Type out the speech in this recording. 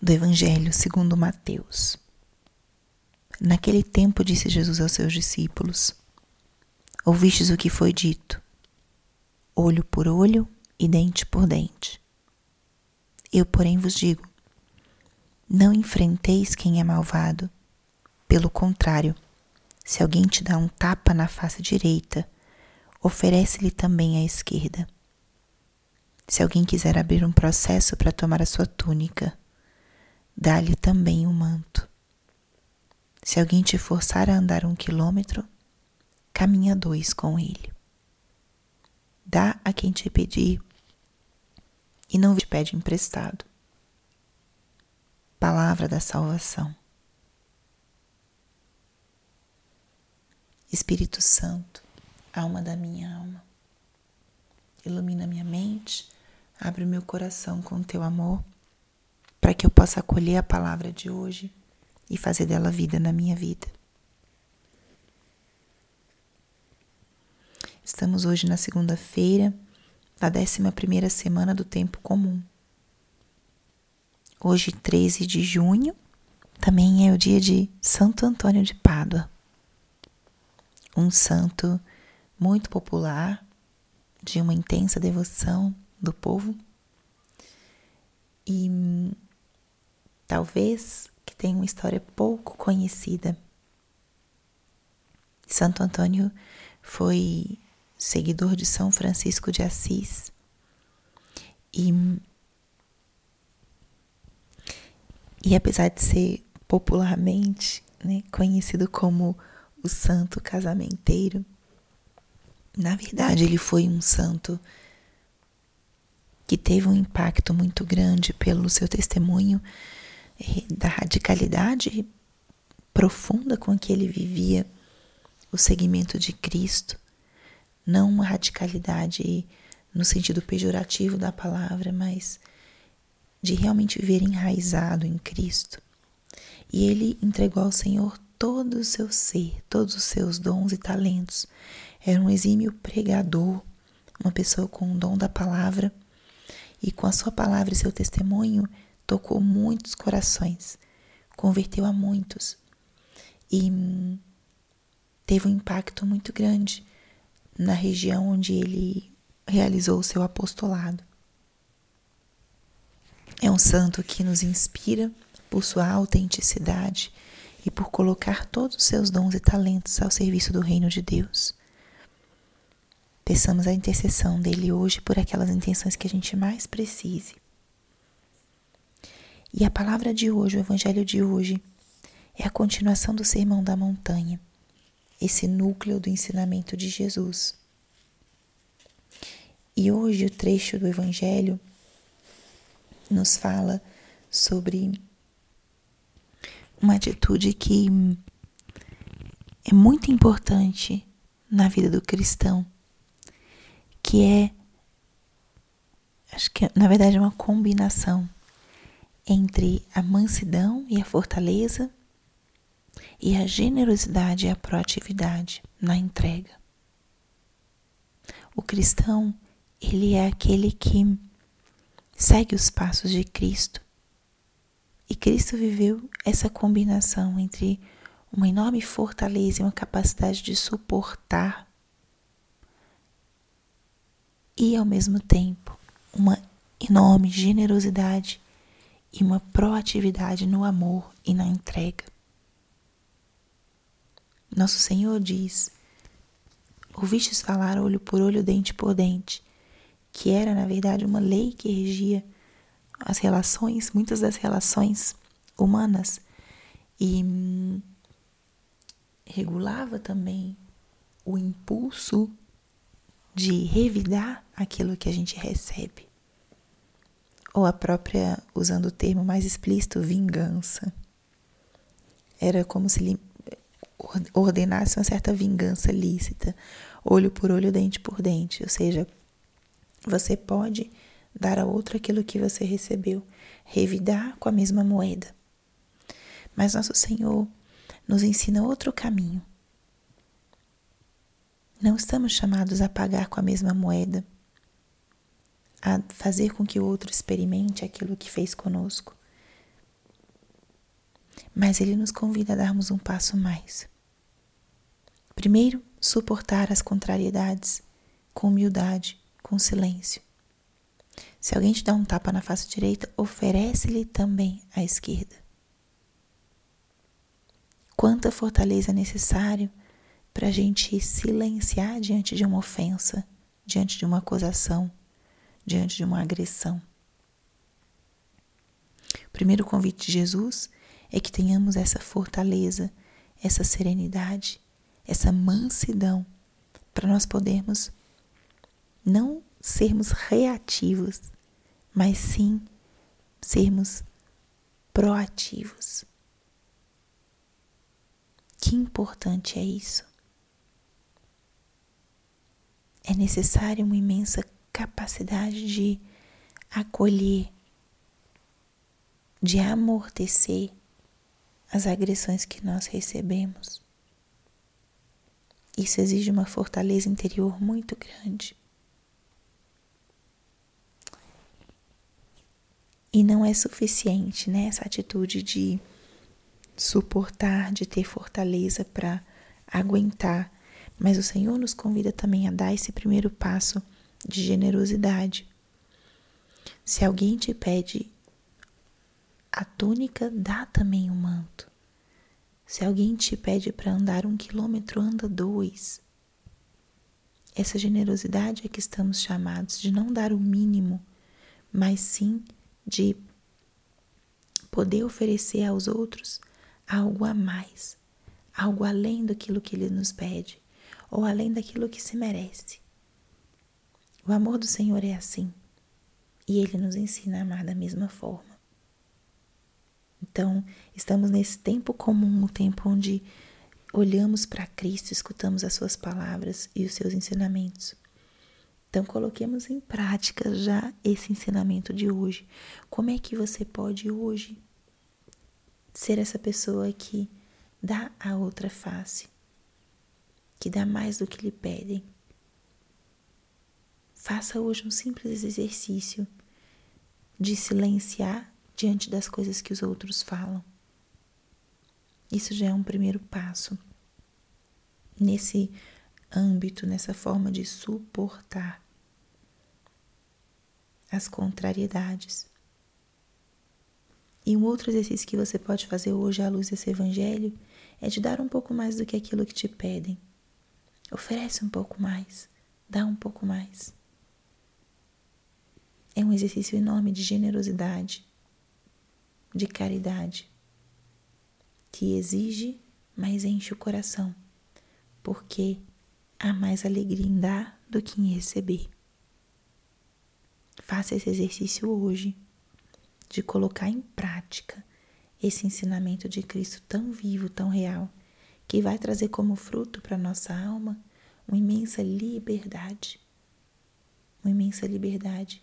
do Evangelho segundo Mateus. Naquele tempo disse Jesus aos seus discípulos: Ouvistes o que foi dito, olho por olho e dente por dente. Eu, porém, vos digo: não enfrenteis quem é malvado. Pelo contrário, se alguém te dá um tapa na face direita, oferece-lhe também a esquerda. Se alguém quiser abrir um processo para tomar a sua túnica, dá-lhe também o um manto. Se alguém te forçar a andar um quilômetro, caminha dois com ele. Dá a quem te pedir e não te pede emprestado. Palavra da salvação. Espírito Santo, alma da minha alma, ilumina minha mente, abre o meu coração com teu amor, para que eu possa acolher a palavra de hoje e fazer dela vida na minha vida. Estamos hoje na segunda-feira da 11 primeira semana do tempo comum. Hoje, 13 de junho, também é o dia de Santo Antônio de Pádua, um santo muito popular, de uma intensa devoção do povo e talvez que tenha uma história pouco conhecida. Santo Antônio foi seguidor de São Francisco de Assis e e apesar de ser popularmente né, conhecido como o santo casamenteiro, na verdade ele foi um santo que teve um impacto muito grande pelo seu testemunho da radicalidade profunda com que ele vivia o seguimento de Cristo, não uma radicalidade no sentido pejorativo da palavra, mas de realmente viver enraizado em Cristo. E ele entregou ao Senhor todo o seu ser, todos os seus dons e talentos. Era um exímio pregador, uma pessoa com o dom da palavra, e com a sua palavra e seu testemunho tocou muitos corações, converteu a muitos e hum, teve um impacto muito grande na região onde ele realizou o seu apostolado. É um santo que nos inspira por sua autenticidade e por colocar todos os seus dons e talentos ao serviço do reino de Deus. Peçamos a intercessão dele hoje por aquelas intenções que a gente mais precise. E a palavra de hoje, o evangelho de hoje, é a continuação do Sermão da Montanha, esse núcleo do ensinamento de Jesus. E hoje o trecho do evangelho nos fala sobre uma atitude que é muito importante na vida do cristão, que é, acho que na verdade é uma combinação entre a mansidão e a fortaleza e a generosidade e a proatividade na entrega. O cristão, ele é aquele que segue os passos de Cristo. E Cristo viveu essa combinação entre uma enorme fortaleza e uma capacidade de suportar e ao mesmo tempo uma enorme generosidade e uma proatividade no amor e na entrega. Nosso Senhor diz: Ouvistes falar olho por olho, dente por dente que era na verdade uma lei que regia as relações, muitas das relações humanas e hum, regulava também o impulso de revidar aquilo que a gente recebe. Ou a própria, usando o termo mais explícito, vingança. Era como se ele ordenasse uma certa vingança lícita, olho por olho, dente por dente, ou seja, você pode dar a outro aquilo que você recebeu, revidar com a mesma moeda. Mas nosso Senhor nos ensina outro caminho. Não estamos chamados a pagar com a mesma moeda, a fazer com que o outro experimente aquilo que fez conosco, mas ele nos convida a darmos um passo mais. Primeiro, suportar as contrariedades com humildade, com silêncio. Se alguém te dá um tapa na face direita, oferece-lhe também a esquerda. Quanta fortaleza é necessário para a gente silenciar diante de uma ofensa, diante de uma acusação, diante de uma agressão. O primeiro convite de Jesus é que tenhamos essa fortaleza, essa serenidade, essa mansidão, para nós podermos não sermos reativos, mas sim sermos proativos. Que importante é isso. É necessária uma imensa capacidade de acolher, de amortecer as agressões que nós recebemos. Isso exige uma fortaleza interior muito grande. E não é suficiente, né, essa atitude de suportar, de ter fortaleza para aguentar. Mas o Senhor nos convida também a dar esse primeiro passo de generosidade. Se alguém te pede a túnica, dá também o manto. Se alguém te pede para andar um quilômetro, anda dois. Essa generosidade é que estamos chamados de não dar o mínimo, mas sim de poder oferecer aos outros algo a mais, algo além daquilo que Ele nos pede, ou além daquilo que se merece. O amor do Senhor é assim, e Ele nos ensina a amar da mesma forma. Então, estamos nesse tempo comum, um tempo onde olhamos para Cristo, escutamos as Suas palavras e os seus ensinamentos. Então, coloquemos em prática já esse ensinamento de hoje. Como é que você pode hoje ser essa pessoa que dá a outra face, que dá mais do que lhe pedem? Faça hoje um simples exercício de silenciar diante das coisas que os outros falam. Isso já é um primeiro passo nesse âmbito, nessa forma de suportar as contrariedades. E um outro exercício que você pode fazer hoje à luz desse evangelho é de dar um pouco mais do que aquilo que te pedem. Oferece um pouco mais, dá um pouco mais. É um exercício enorme de generosidade, de caridade, que exige, mas enche o coração, porque há mais alegria em dar do que em receber. Faça esse exercício hoje de colocar em prática esse ensinamento de Cristo tão vivo, tão real, que vai trazer como fruto para nossa alma uma imensa liberdade. Uma imensa liberdade